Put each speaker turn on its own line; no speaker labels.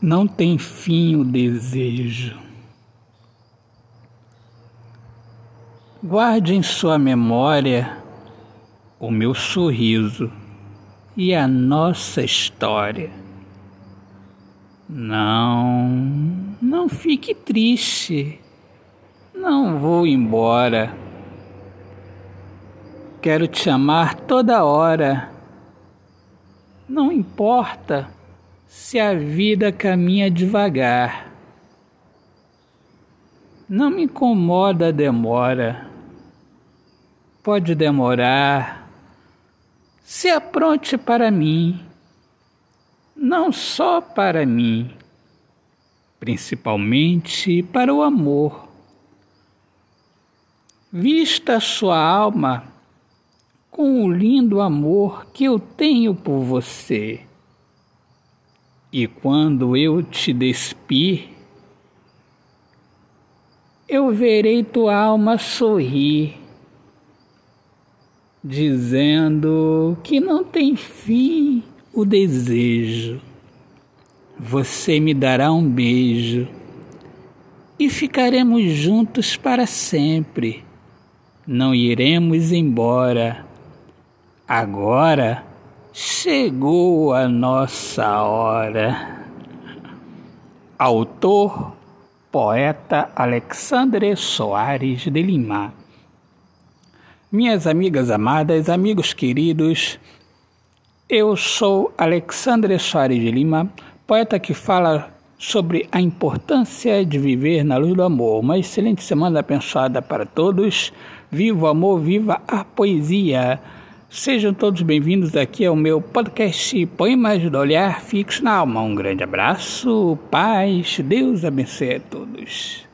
Não tem fim o desejo. Guarde em sua memória o meu sorriso e a nossa história. Não, não fique triste. Não vou embora. Quero te amar toda hora. Não importa se a vida caminha devagar. Não me incomoda a demora. Pode demorar. Se apronte para mim, não só para mim, principalmente para o amor. Vista sua alma com o lindo amor que eu tenho por você. E quando eu te despir, eu verei tua alma sorrir, dizendo que não tem fim o desejo. Você me dará um beijo e ficaremos juntos para sempre. Não iremos embora. Agora Chegou a nossa hora. Autor, poeta Alexandre Soares de Lima. Minhas amigas amadas, amigos queridos, eu sou Alexandre Soares de Lima, poeta que fala sobre a importância de viver na luz do amor. Uma excelente semana abençoada para todos. Viva o amor, viva a poesia. Sejam todos bem-vindos aqui ao meu podcast Poemas do Olhar Fixo na Alma. Um grande abraço, paz, Deus abençoe a todos.